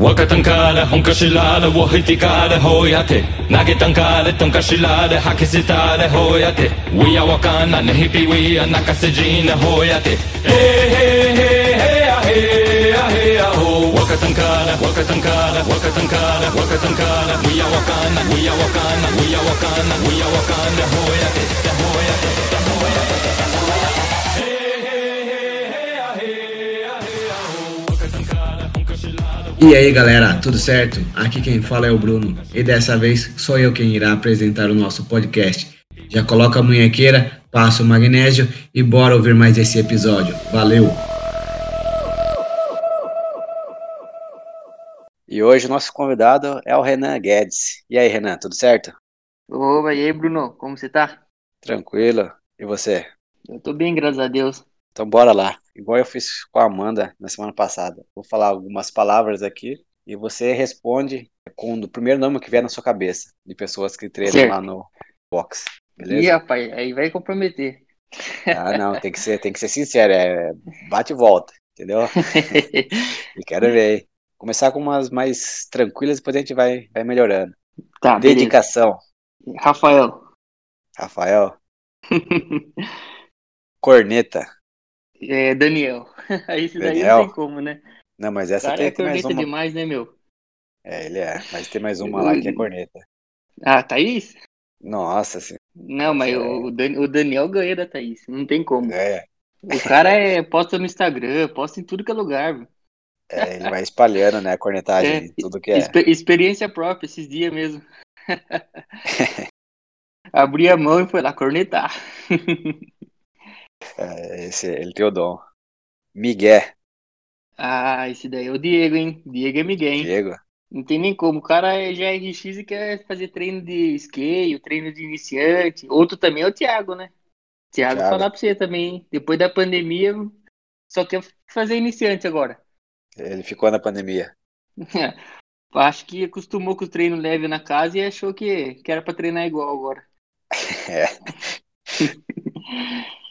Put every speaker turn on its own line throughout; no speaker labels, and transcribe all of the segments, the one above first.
وكتنكال هنك شلال وهتكال هوياتي ناجي تنكال تنك شلال حكي ستال هوياتي ويا وكانا نهيبي ويا نكسجين هوياتي هي هي هي هي هي هو وكتنكال وكتنكال وكتنكال وكتنكال ويا وكانا ويا وكانا ويا وكانا ويا وكانا هوياتي هوياتي
E aí galera, tudo certo? Aqui quem fala é o Bruno e dessa vez sou eu quem irá apresentar o nosso podcast. Já coloca a munhequeira, passa o magnésio e bora ouvir mais esse episódio. Valeu!
E hoje o nosso convidado é o Renan Guedes. E aí, Renan, tudo certo?
Opa, e aí, Bruno, como você tá?
Tranquilo? E você?
Eu tô bem, graças a Deus.
Então bora lá. Igual eu fiz com a Amanda na semana passada. Vou falar algumas palavras aqui e você responde com o primeiro nome que vier na sua cabeça, de pessoas que treinam
Certo.
lá no box.
Ih,
Beleza?
rapaz, aí vai comprometer.
Ah, não, tem que ser, tem que ser sincero, é bate e volta, entendeu? E quero ver. Começar com umas mais tranquilas, depois a gente vai, vai melhorando.
tá, beleza.
Dedicação,
Rafael.
Rafael. Corneta.
É, Daniel. Esse daí
Daniel?
não tem como, né?
Não, mas essa
cara
tem,
é
tem mais
corneta
uma.
demais, né, meu?
É, ele é. Mas tem mais uma lá que é corneta.
Ah, Thaís?
Nossa, assim.
Não, mas
É.
o, Dan- o Daniel ganha da Thaís. Não tem como.
É,
O cara é, posta no Instagram, posta em tudo que é lugar. meu.
é, ele vai espalhando, né, a cornetagem,
É,
tudo que é.
Expe- experiência própria, esses dias mesmo. Abri a mão e foi lá cornetar.
É, esse, ele tem o dom. Miguel,
Ah, esse daí é o Diego, hein? Diego é Miguel, hein?
Diego.
Não tem nem como. O cara é- já é RX e quer fazer treino de skate, treino de iniciante. Outro também é o Thiago, né? Thiago,
Thiago.
falar pra você também, hein? Depois da pandemia, só quer fazer iniciante agora.
Ele ficou na pandemia.
Acho que acostumou com o treino leve na casa e achou que, que era pra treinar igual agora.
É.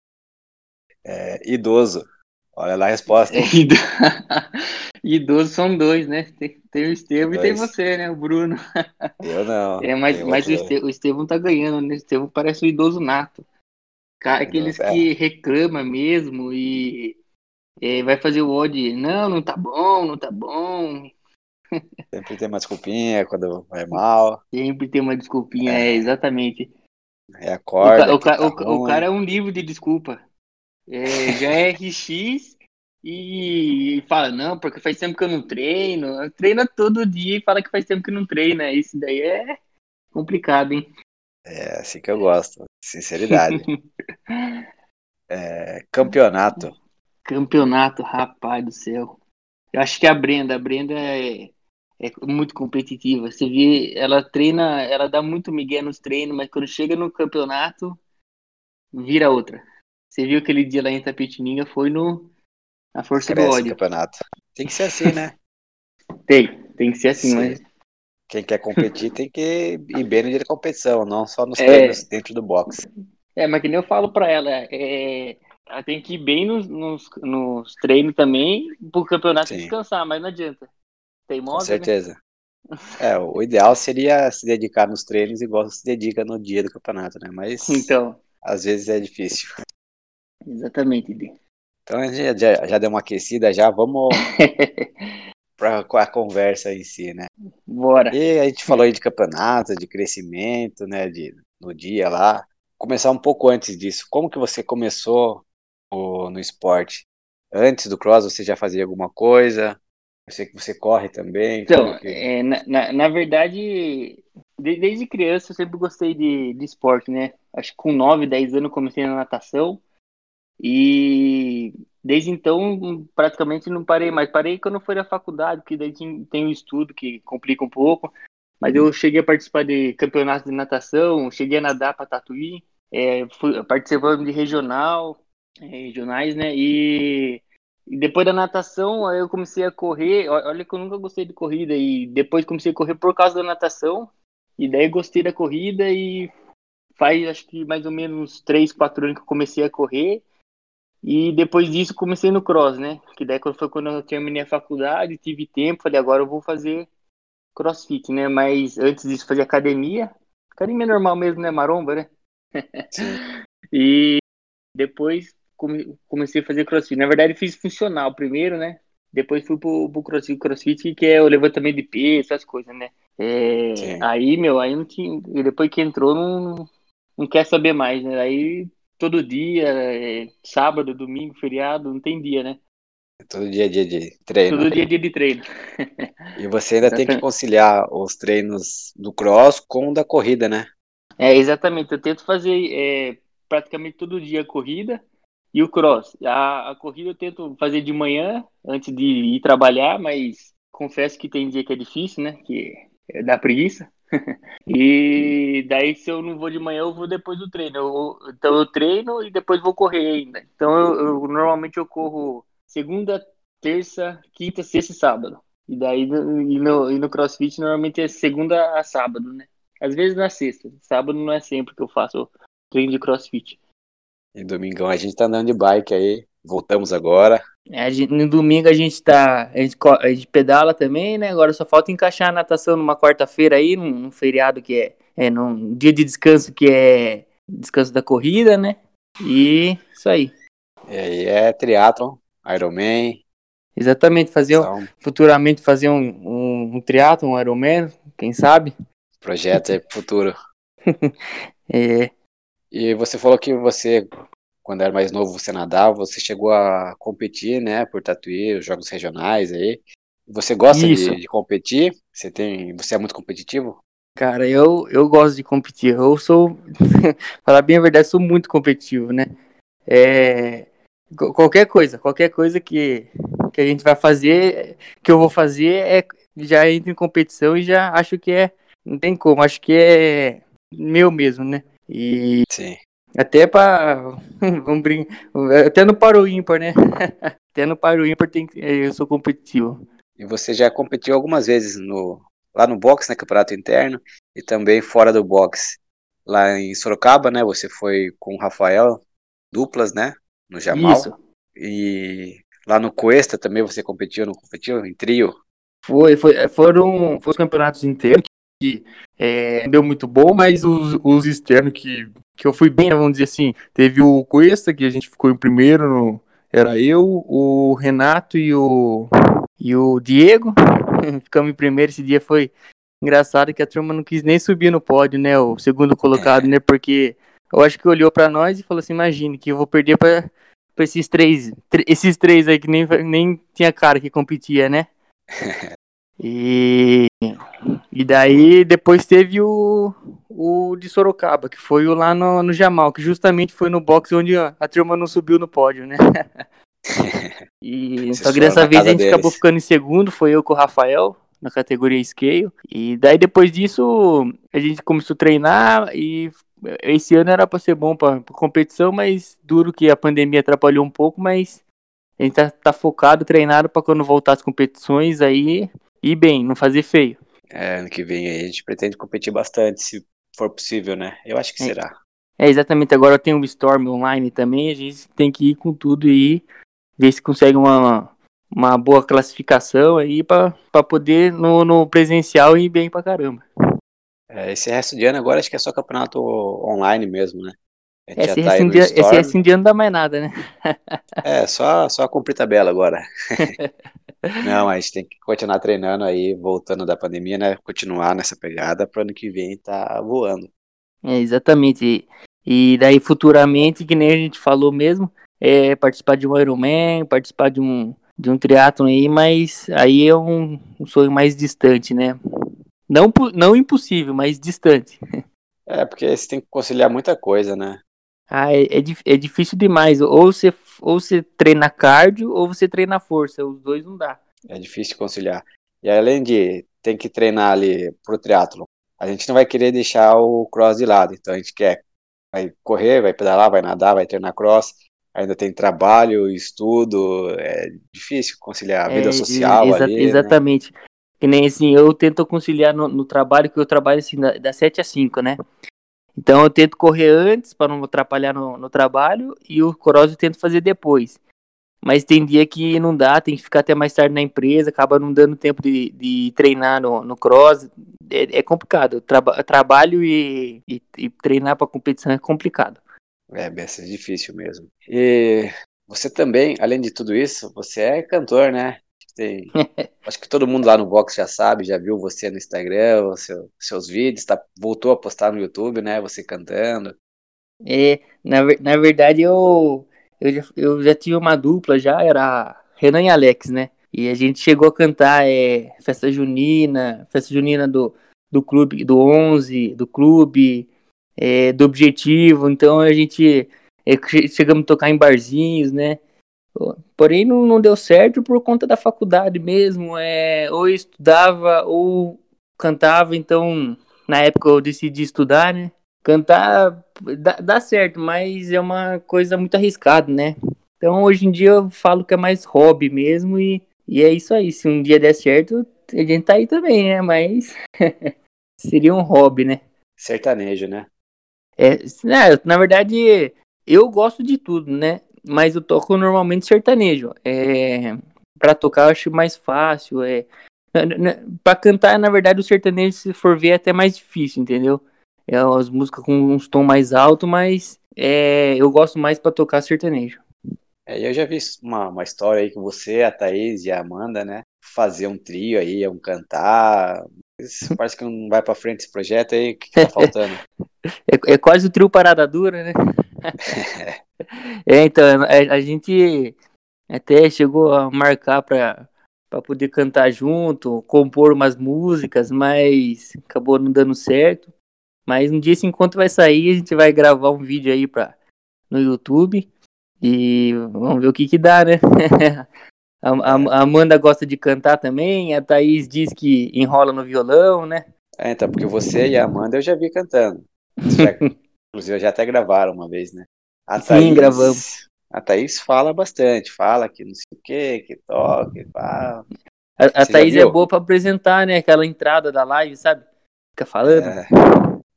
É, idoso. Olha lá a resposta.
É, ido- Idosos são dois, né? Tem, tem o Estevam e tem você, né? O Bruno.
Eu não.
É, mas, mas o, Este, o Estevão tá ganhando, né? O Estevão parece um idoso nato. Cara, aqueles
É.
que reclama mesmo e é, vai fazer o odd. Não, não tá bom, não tá bom.
Sempre tem uma desculpinha quando vai mal.
Sempre tem uma desculpinha,
É.
é, exatamente. O,
Reacorda.
ca- o ca-
tá
o ca- o cara é um livro de desculpa. É, já é RX e, fala, não, porque faz tempo que eu não treino. Treina todo dia e fala que faz tempo que não treina. Isso daí é complicado, hein?
É assim que eu gosto. Sinceridade. É, campeonato.
Campeonato, rapaz do céu. Eu acho que a Brenda, a Brenda é, é muito competitiva. Você vê, ela treina, ela dá muito migué nos treinos, mas quando chega no campeonato, vira outra. Você viu aquele dia lá em Tapetininga, foi no na força do
Cresce o
ódio.
campeonato. Tem que ser assim, né?
Tem, tem que ser assim,
Sim.
mas
Quem quer competir tem que ir bem no dia da competição, não só nos
É.
treinos dentro do box.
é, mas que nem eu falo pra ela, é, ela tem que ir bem nos, nos, nos treinos também, pro campeonato
Sim.
descansar, mas não adianta.
Com
Teimosa, né?
certeza. É, o ideal seria se dedicar nos treinos igual se dedica no dia do campeonato, né? Mas
Então,
às vezes é difícil.
Exatamente. Di.
Então a gente já, já deu uma aquecida, já vamos para a conversa em si, né?
Bora.
E a gente falou aí de campeonato, de crescimento, né? De, no dia lá. Começar um pouco antes disso. Como que você começou o- no esporte? Antes do cross você já fazia alguma coisa? Eu sei que você corre também.
Então,
que-
é, na, na, na verdade, de- desde criança eu sempre gostei de, de esporte, né? Acho que com 9, 10 anos eu comecei na natação e desde então praticamente não parei mais. Parei quando foi na faculdade, porque daí tem, o estudo que complica um pouco. Mas eu cheguei a participar de campeonatos de natação, cheguei a nadar para Tatuí, é, fui participando de regional, é, regionais, né? E e depois da natação, aí eu comecei a correr. Olha que eu nunca gostei de corrida. E depois comecei a correr por causa da natação. E daí gostei da corrida. E faz acho que mais ou menos 3, 4 anos que eu comecei a correr. E depois disso comecei no cross, né? Que daí foi quando eu terminei a faculdade, tive tempo, falei, agora eu vou fazer crossfit, né? Mas antes disso fazia academia. Academia normal mesmo, né? Maromba, né? e depois comecei a fazer crossfit. Na verdade, fiz funcional primeiro, né? Depois fui pro, pro crossfit, crossfit, que é o levantamento de peso, essas coisas, né? É, aí, meu, aí não tinha. Depois que entrou, não, não quer saber mais, né? Aí todo dia, é, sábado, domingo, feriado, não tem dia, né?
Todo dia é dia de treino.
Todo dia é dia de treino.
E você ainda tem que conciliar os treinos do cross com o da corrida, né?
É, exatamente. Eu tento fazer é, praticamente todo dia a corrida e o cross. A, a corrida eu tento fazer de manhã, antes de ir trabalhar, mas confesso que tem dia que é difícil, né? Que da preguiça. E daí, se eu não vou de manhã, eu vou depois do treino. Eu, então, eu treino e depois vou correr ainda. Então, eu, eu, normalmente eu corro segunda, terça, quinta, sexta e sábado. E daí, e no, e no crossfit, normalmente é segunda a sábado, né? Às vezes na sexta. Sábado não é sempre que eu faço treino de crossfit.
E domingão a gente tá andando de bike aí. Voltamos agora.
É, gente, no domingo a gente tá. A gente, a gente, pedala também, né? Agora só falta encaixar a natação numa quarta-feira aí, num, num, feriado que é, é. num dia de descanso que é descanso da corrida, né? E isso aí.
E aí é triatlon, Ironman.
Exatamente, fazer então, futuramente fazer um, um, um triatlon, um Ironman, quem sabe?
Projeto é futuro.
é.
E você falou que você, quando era mais novo, você nadava, você chegou a competir, né, por Tatuí, os jogos regionais aí. Você gosta de, de, competir? Você tem, você é muito competitivo?
Cara, eu, eu gosto de competir. Eu sou, falar bem a verdade, sou muito competitivo, né? É, qualquer coisa, qualquer coisa que, que a gente vai fazer, que eu vou fazer, é, já entro em competição e já acho que é, não tem como, acho que é meu mesmo, né? E
Sim.
Até para vamos brincar, até no paro ímpar, né? até no paro ímpar tem eu sou competitivo.
E você já competiu algumas vezes no lá no boxe, né, campeonato interno e também fora do boxe. Lá em Sorocaba, né, você foi com o Rafael duplas, né, no Jamal. Isso. E lá no Cuesta também você competiu, não competiu em trio?
Foi, foi foram, foram os campeonatos internos que é, deu muito bom, mas os, os externos que, que eu fui bem, vamos dizer assim, teve o Cuesta, que a gente ficou em primeiro, no, era eu, o Renato e o, e o Diego, ficamos em primeiro, esse dia foi engraçado que a turma não quis nem subir no pódio, né, o segundo colocado, né, porque eu acho que olhou para nós e falou assim, imagine que eu vou perder para esses três, esses três aí que nem, nem tinha cara que competia, né? E, e daí depois teve o, o de Sorocaba, que foi o lá no, no Jamal, que justamente foi no box onde a, turma não subiu no pódio, né? e só que dessa vez a gente deles. acabou ficando em segundo, foi eu com o Rafael, na categoria scale. E daí depois disso a gente começou a treinar e esse ano era para ser bom para competição, mas duro que a pandemia atrapalhou um pouco, mas a gente tá, tá focado, treinado para quando voltar as competições aí ir bem, não fazer feio.
É, ano que vem a gente pretende competir bastante, se for possível, né? Eu acho que é. será.
É, exatamente. Agora tem um Storm online também, a gente tem que ir com tudo e ver se consegue uma, uma boa classificação aí para poder no, no presencial ir bem pra caramba.
É, esse resto de ano agora acho que é só campeonato online mesmo, né?
Esse, tá esse, dia, esse resto de ano não dá mais nada, né?
é, só, só cumprir tabela agora. Não, a gente tem que continuar treinando aí, voltando da pandemia, né? Continuar nessa pegada para ano que vem tá voando.
É, exatamente. E daí futuramente, que nem a gente falou mesmo, é participar de um Ironman, participar de um, de um triatlon aí, mas aí é um, um sonho mais distante, né? Não, não impossível, mas distante.
É, porque você tem que conciliar muita coisa, né?
Ah, é, é, é, difícil demais. Ou você, ou você treina cardio ou você treina força. Os dois não dá.
É difícil conciliar. E além de ter que treinar ali pro triatlo, a gente não vai querer deixar o cross de lado. Então a gente quer vai correr, vai pedalar, vai nadar, vai treinar cross. Ainda tem trabalho, estudo. É difícil conciliar a vida é, social exa ali. Né?
Exatamente. Né? Que nem assim, eu tento conciliar no, no trabalho, que eu trabalho assim, da, das 7 às 5, né? Então eu tento correr antes para não atrapalhar no, no, trabalho e o cross eu tento fazer depois. Mas tem dia que não dá, tem que ficar até mais tarde na empresa, acaba não dando tempo de, de treinar no, no cross. É, é complicado. Traba, trabalho e, e, e treinar para competição é complicado.
É, bem é difícil mesmo. E você também, além de tudo isso, você é cantor, né? Acho que todo mundo lá no box já sabe, já viu você no Instagram, seu, seus vídeos, tá, voltou a postar no YouTube, né? Você cantando.
É, na, na verdade eu, eu, já, eu já tive uma dupla já, era Renan e Alex, né? E a gente chegou a cantar é, festa junina, festa junina do, do clube, do 11, do clube, é, do objetivo. Então a gente é, chegamos a tocar em barzinhos, né? Porém, não, não deu certo por conta da faculdade mesmo. É, ou estudava ou cantava, então na época eu decidi estudar, né? Cantar dá, dá certo, mas é uma coisa muito arriscada, né? Então hoje em dia eu falo que é mais hobby mesmo e, e é isso aí. Se um dia der certo, a gente tá aí também, né? Mas seria um hobby, né?
Sertanejo, né?
É, né, na verdade, eu gosto de tudo, né? Mas eu toco normalmente sertanejo. É, para tocar eu acho mais fácil. É, para cantar, na verdade, o sertanejo, se for ver, é até mais difícil, entendeu? É as músicas com uns tom mais alto, mas é, eu gosto mais para tocar sertanejo.
É, eu já vi uma, uma história aí com você, a Thaís e a Amanda, né? Fazer um trio aí, um cantar. Parece que não vai para frente esse projeto aí, o que, que tá faltando?
é, é quase o trio Parada Dura, né? é, então, a, a, gente até chegou a marcar para para poder cantar junto, compor umas músicas, mas acabou não dando certo. Mas um dia esse encontro vai sair, a gente vai gravar um vídeo aí pra, no YouTube e vamos ver o que que dá, né? a, a, a, Amanda gosta de cantar também, a Thaís diz que enrola no violão, né?
É, então, porque você e a Amanda eu já vi cantando. Já, inclusive, já até gravaram uma vez, né?
A Sim, Thaís, gravamos.
A Thaís fala bastante, fala que não sei o que, que toca, que fala.
A, a Thaís é boa para apresentar, né? Aquela entrada da live, sabe? Fica falando. É...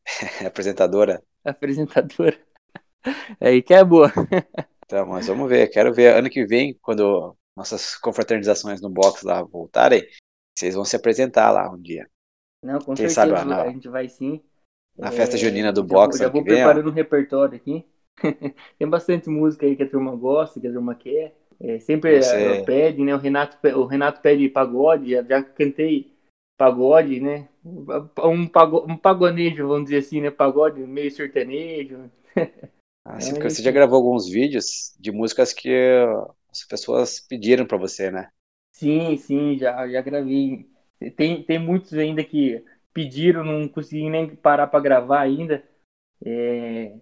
Apresentadora.
Apresentadora. É aí que é boa.
Então, mas vamos ver. Quero ver ano que vem, quando nossas confraternizações no box lá voltarem, vocês vão se apresentar lá um dia.
Não, com Quem certeza sabe, a gente vai sim.
Na festa é, junina do box.
Já vou preparando um repertório aqui. Tem bastante música aí que a turma gosta, que a turma quer. É, sempre Você... pede, né? O Renato, o Renato pede pagode, já, já cantei pagode, né? Um, pago, um pagonejo, vamos dizer assim, né? Pagode meio sertanejo.
Ah, sim, porque você já gravou alguns vídeos de músicas que as pessoas pediram para você, né?
Sim, sim, já, já gravei. Tem, tem muitos ainda que pediram, não consegui nem parar para gravar ainda. É,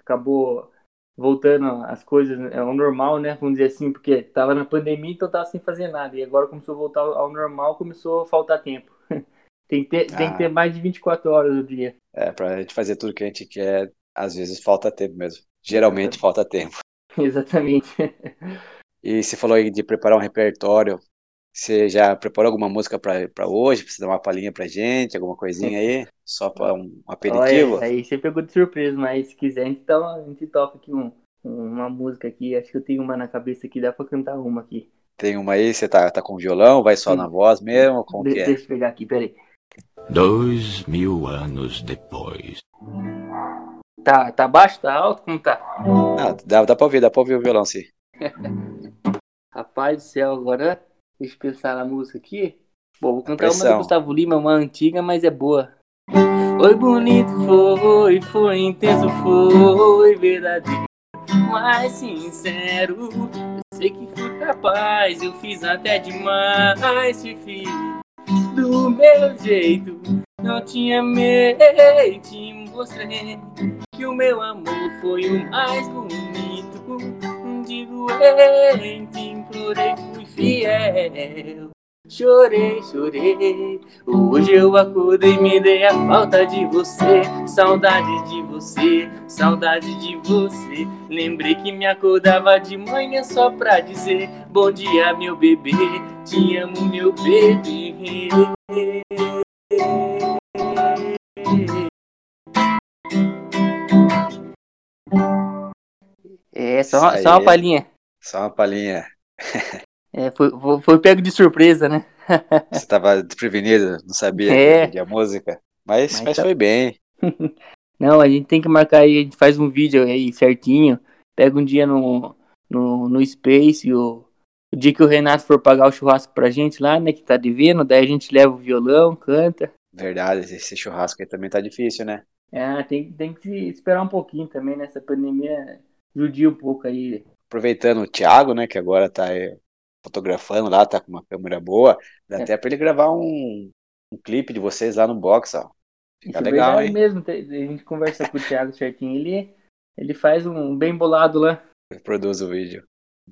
acabou voltando as coisas ao normal, né? Vamos dizer assim, porque tava na pandemia, então tava sem fazer nada. E agora começou a voltar ao normal, começou a faltar tempo. tem, que ter, ah. tem que ter ah. mais de 24 horas no dia.
É, pra gente fazer tudo que a gente quer, às vezes falta tempo mesmo. Geralmente é. falta tempo.
Exatamente.
e você falou aí de preparar um repertório. Você já preparou alguma música para hoje? Você dar uma palhinha pra gente, alguma coisinha aí? Só para um aperitivo?
Olha, aí você pegou de surpresa, mas se quiser, a gente, tá, a gente toca aqui um, uma música aqui. Acho que eu tenho uma na cabeça aqui, dá para cantar uma aqui.
Tem uma aí? Você tá, tá com violão? Vai só Sim. na voz mesmo? Como
de,
que é?
Deixa eu pegar aqui, peraí.
Dois mil anos depois.
Tá, tá baixo, tá alto? Como tá?
Ah, dá, dá pra ouvir, dá pra ouvir o violão, sim.
Rapaz do céu, agora Deixa eu pensar na música aqui. Bom, vou cantar uma do Gustavo Lima, uma antiga, mas é boa. Foi bonito, foi, foi intenso, foi verdadeiro, mas sincero. Eu sei que fui capaz, eu fiz até demais, te fiz do meu jeito. Não tinha medo, te mostrei que o meu amor foi o mais bonito. De doente, implorei, fiel. Chorei, chorei. Hoje eu acordei e me dei a falta de você. Saudade de você, saudade de você. Lembrei que me acordava de manhã só pra dizer: Bom dia, meu bebê. Te amo, meu bebê. É,
só,
só uma palhinha.
Só uma palhinha.
É, foi, foi, pego de surpresa, né?
Você tava desprevenido, não sabia
É.
que a música. Mas,
Mas
mas
tá-
foi bem.
Não, a gente tem que marcar aí, a gente faz um vídeo aí certinho, pega um dia no, no, no Space, o, o dia que o Renato for pagar o churrasco pra gente lá, né, que tá devendo, daí a gente leva o violão, canta.
Verdade, esse churrasco aí também tá difícil, né?
É, tem, tem que esperar um pouquinho também, nessa pandemia judia um pouco aí.
Aproveitando o Thiago, né, que agora tá aí fotografando lá, tá com uma câmera boa, dá
É.
até pra ele gravar um, um clipe de vocês lá no box, ó. Fica
Isso é
legal,
verdade
hein?
mesmo, a gente conversa com o Thiago certinho, ele, ele faz um bem bolado lá.
Produz o vídeo.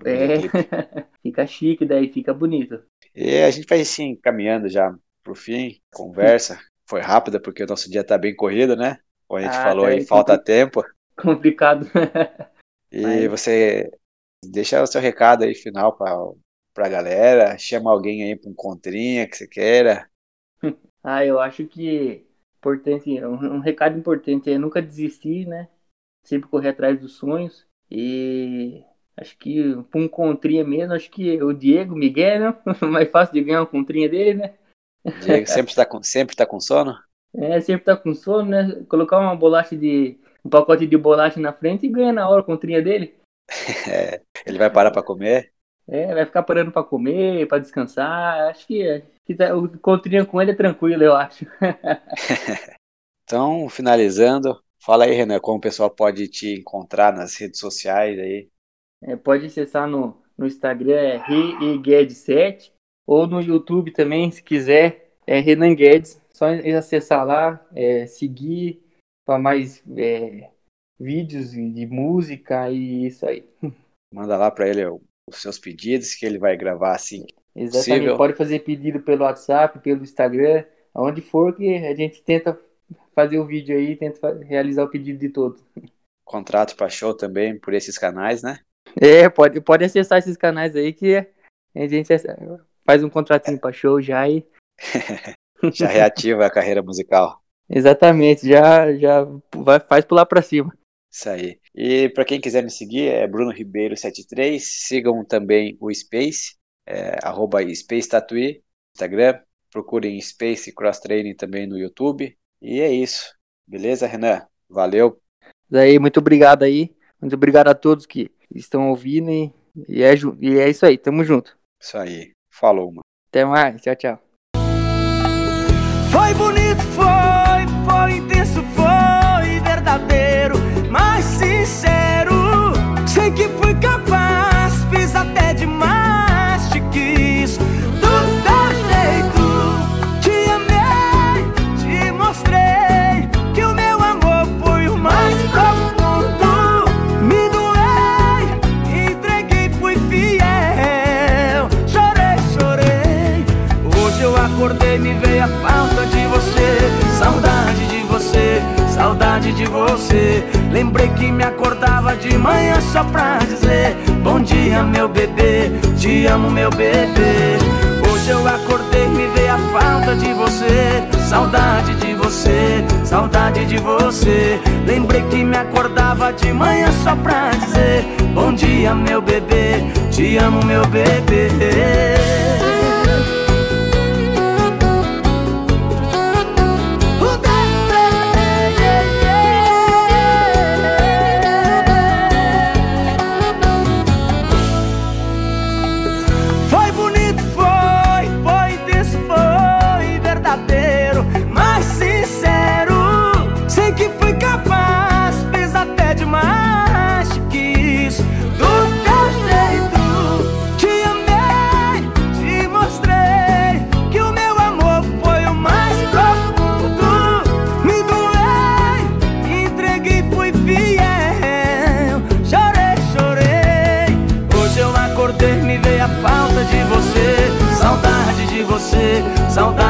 É, fica chique, daí fica bonito.
E a gente vai assim, caminhando já pro fim, conversa. Foi rápida porque o nosso dia tá bem corrido, né? Como a gente
Ah,
falou
tá,
aí, falta
tem-
tempo.
Complicado.
E
Mas-
você deixa o seu recado aí final pra, pra galera, chama alguém aí pra um contrinha que você queira.
Ah, eu acho que importante, um, um recado importante é nunca desistir, né? Sempre correr atrás dos sonhos. E acho que pra um contrinha mesmo, acho que o Diego, Miguel, né? Mais fácil de ganhar uma contrinha dele, né?
Diego sempre tá com, sempre tá com sono?
É, sempre tá com sono, né? Colocar uma bolacha de. um pacote de bolacha na frente e ganha na hora a contrinha dele.
É, ele vai parar pra comer?
É, vai ficar parando pra comer, pra descansar. Acho que, que tá- o contrinha com ele é tranquilo, eu acho.
Então, finalizando, fala aí, Renan, como o pessoal pode te encontrar nas redes sociais aí.
É, pode acessar no, no Instagram, é ReGuedes7, ou no YouTube também, se quiser, é Renan Guedes. Só acessar lá, é, seguir para mais é, vídeos de música e isso aí.
Manda lá pra ele os seus pedidos que ele vai gravar assim.
Exatamente.
Possível.
Pode fazer pedido pelo WhatsApp, pelo Instagram, aonde for que a gente tenta fazer o vídeo aí, tenta realizar o pedido de todos.
Contrato pra show também por esses canais, né?
É, pode, pode acessar esses canais aí que a gente faz um contratinho para show já e
Já reativa a carreira musical.
Exatamente, já, já vai, faz pular pra cima.
Isso aí. E para quem quiser me seguir, é Bruno Ribeiro73. Sigam também o Space, é, arroba Space Tatuí, Instagram. Procurem Space Cross Training também no YouTube. E é isso. Beleza, Renan? Valeu.
Daí, muito obrigado aí. Muito obrigado a todos que estão ouvindo e, e, é, e é isso aí, tamo junto.
Isso aí. Falou, mano.
Até mais, tchau, tchau.
Foi bonito, foi, de você. Lembrei que me acordava de manhã só pra dizer: Bom dia, meu bebê, te amo, meu bebê.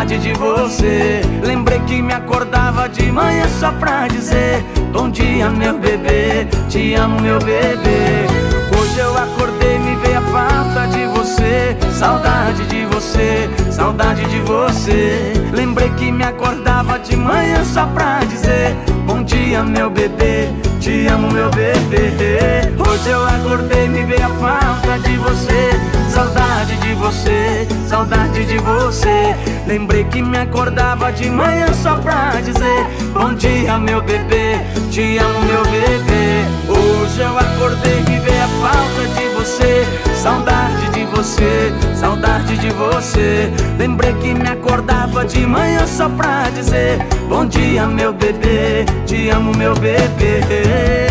Saudade de você. Lembrei que me acordava de manhã só pra dizer: Bom dia, meu bebê, te amo, meu bebê. Hoje eu acordei, me veio a falta de você. Saudade de você, saudade de você. Lembrei que me acordava de manhã só pra dizer: Bom dia, meu bebê, te amo meu bebê. Hoje eu acordei me veio a falta de você. Saudade de você, saudade de você. Lembrei que me acordava de manhã só pra dizer: Bom dia, meu bebê, te
amo, meu bebê. Hoje eu acordei e veio a falta de você. Saudade de você, saudade de você. Lembrei que me acordava de manhã só pra dizer: Bom dia, meu bebê, te amo, meu bebê.